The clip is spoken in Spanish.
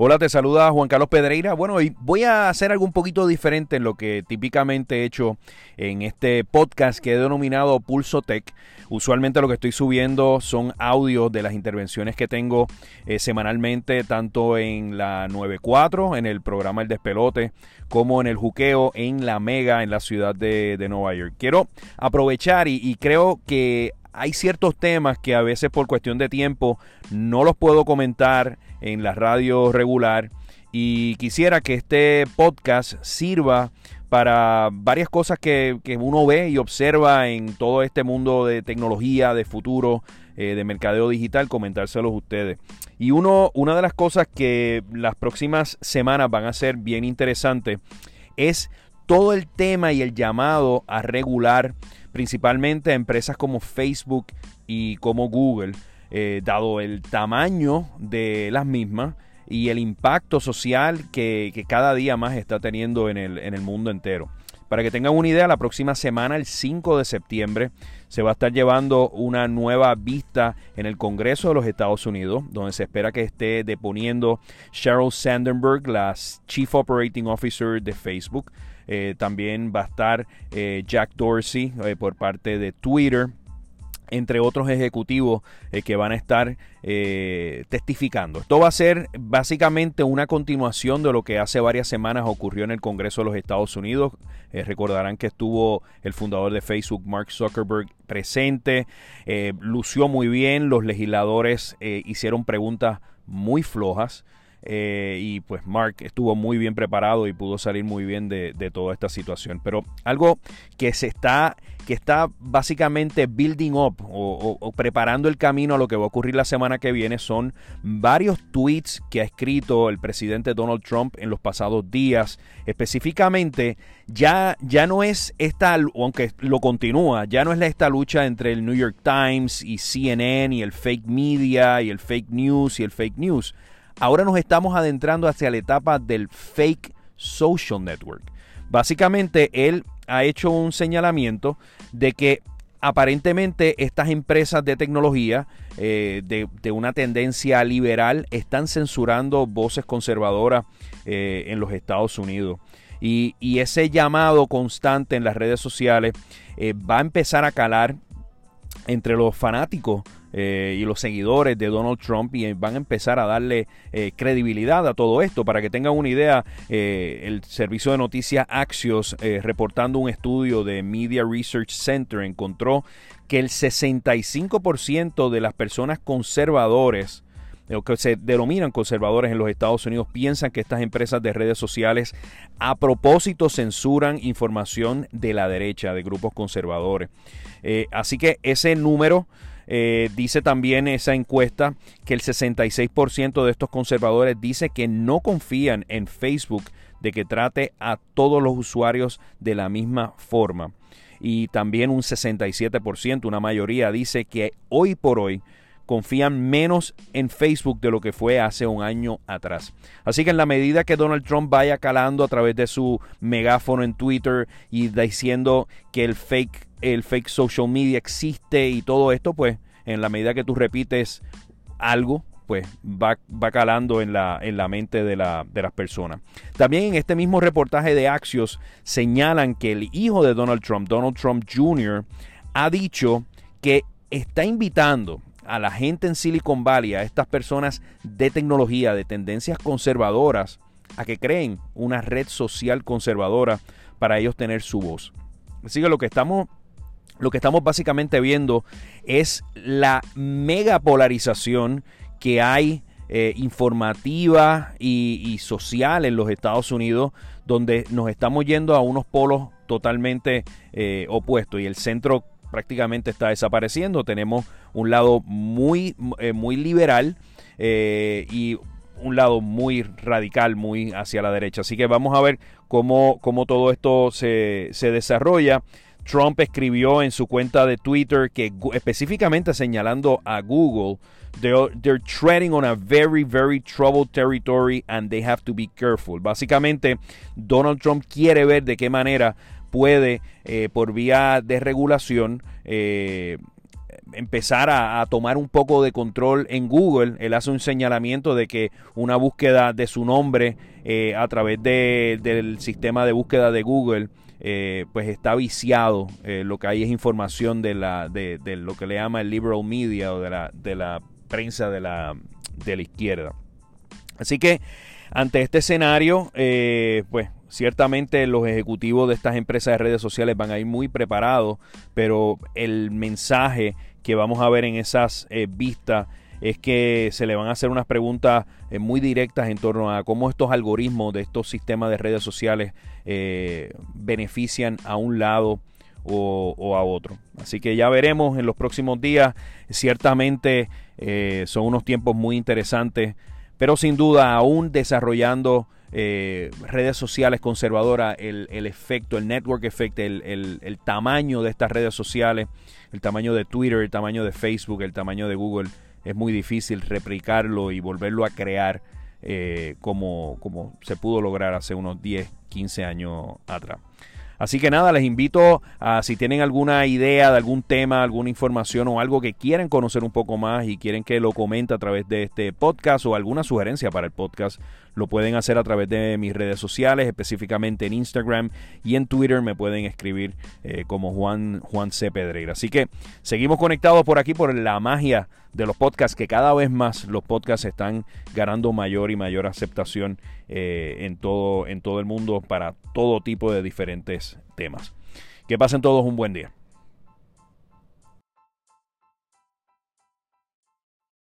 Hola, te saluda Juan Carlos Pedreira. Bueno, hoy voy a hacer algo un poquito diferente en lo que típicamente he hecho en este podcast que he denominado Pulso Tech. Usualmente lo que estoy subiendo son audios de las intervenciones que tengo eh, semanalmente, tanto en la 94, en el programa El Despelote, como en el Juqueo, en la Mega, en la ciudad de, Nueva York. Quiero aprovechar y creo que hay ciertos temas que a veces por cuestión de tiempo no los puedo comentar en la radio regular y quisiera que este podcast sirva para varias cosas que, uno ve y observa en todo este mundo de tecnología, de futuro, eh, de mercadeo digital, comentárselos ustedes. Y uno, una de las cosas que las próximas semanas van a ser bien interesantes es todo el tema y el llamado a regular principalmente a empresas como Facebook y como Google, eh, dado el tamaño de las mismas y el impacto social que, cada día más está teniendo en el, en el mundo entero. Para que tengan una idea, la próxima semana, el 5 de septiembre, se va a estar llevando una nueva vista en el Congreso de los Estados Unidos, donde se espera que esté deponiendo Sheryl Sandenberg, la Chief Operating Officer de Facebook. Eh, también va a estar eh, Jack Dorsey eh, por parte de Twitter entre otros ejecutivos que van a estar testificando. Esto va a ser básicamente una continuación de lo que hace varias semanas ocurrió en el Congreso de los Estados Unidos. recordarán que estuvo el fundador de Facebook, Mark Zuckerberg, presente. lució muy bien, los legisladores hicieron preguntas muy flojas. Eh, y pues Mark estuvo muy bien preparado y pudo salir muy bien de, toda esta situación. Pero algo que se está, que está básicamente building up o, preparando el camino a lo que va a ocurrir la semana que viene son varios tweets que ha escrito el presidente Donald Trump en los pasados días. Específicamente, ya, ya no es esta, aunque lo continúa, ya no es esta lucha entre el New York Times y CNN y el fake media y el fake news y el fake news Ahora nos estamos adentrando hacia la etapa del fake social network. Básicamente, él ha hecho un señalamiento de que aparentemente estas empresas de tecnología eh, de, una tendencia liberal están censurando voces conservadoras eh, en los Estados Unidos. Y, ese llamado constante en las redes sociales eh, va a empezar a calar entre los fanáticos eh, y los seguidores de Donald Trump y van a empezar a darle eh, credibilidad a todo esto. Para que tengan una idea, eh, el servicio de noticias Axios, reportando un estudio de Media Research Center, encontró que el 65% de las personas conservadores, que se denominan conservadores en los Estados Unidos piensan que estas empresas de redes sociales a propósito censuran información de la derecha, de grupos conservadores. así que ese número eh, dice también esa encuesta que el 66% de estos conservadores dice que no confían en Facebook de que trate a todos los usuarios de la misma forma. Y también un 67%, una mayoría, dice que hoy por hoy confían menos en Facebook de lo que fue hace un año atrás. Así que en la medida que Donald Trump vaya calando a través de su megáfono en Twitter y diciendo que el fake el fake social media existe y todo esto, pues en la medida que tú repites algo, pues va, va calando en la, en la mente de, la, de, las personas. También en este mismo reportaje de Axios señalan que el hijo de Donald Trump, Donald Trump Jr., ha dicho que está invitando a la gente en Silicon Valley, a estas personas de tecnología, de tendencias conservadoras, a que creen una red social conservadora para ellos tener su voz. Así que lo que estamos lo que estamos básicamente viendo es la mega polarización que hay eh, informativa y, social en los Estados Unidos, donde nos estamos yendo a unos polos totalmente eh, opuestos y el centro prácticamente está desapareciendo. Tenemos un lado muy, eh, muy liberal y un lado muy radical, muy hacia la derecha. Así que vamos a ver cómo, cómo todo esto se, se desarrolla. Trump escribió en su cuenta de Twitter que específicamente señalando a Google, they're, treading on a very, very troubled territory and they have to be careful. Básicamente, Donald Trump quiere ver de qué manera puede, eh, por vía de regulación, eh, empezar a, tomar un poco de control en Google. Él hace un señalamiento de que una búsqueda de su nombre eh, a través del sistema de búsqueda de Google eh, pues está viciado. Eh, lo que hay es información de, la, de, lo que le llama el liberal media o de la, de la prensa de la, de la izquierda. Así que ante este escenario, pues Ciertamente los ejecutivos de estas empresas de redes sociales van a ir muy preparados, pero el mensaje que vamos a ver en esas vistas es que se le van a hacer unas preguntas eh, muy directas en torno a cómo estos algoritmos de estos sistemas de redes sociales eh, benefician a un lado o, a otro. Así que ya veremos en los próximos días. Ciertamente son unos tiempos muy interesantes, pero sin duda aún desarrollando eh, redes sociales conservadoras, el, efecto, el network effect, el, tamaño de estas redes sociales, el tamaño de Twitter, el tamaño de Facebook, el tamaño de Google, es muy difícil replicarlo y volverlo a crear eh, como, como se pudo lograr hace unos 10, 15 años atrás. Así que nada, les invito a si tienen alguna idea de algún tema, alguna información o algo que quieren conocer un poco más y quieren que lo comente a través de este podcast o alguna sugerencia para el podcast, lo pueden hacer a través de mis redes sociales, específicamente en Instagram y en Twitter me pueden escribir eh, como Juan, Juan C. Pedreira. Así que seguimos conectados por aquí por la magia de los podcasts, que cada vez más los podcasts están ganando mayor y mayor aceptación eh, en, todo, en todo el mundo para todo tipo de diferentes temas. Que pasen todos un buen día.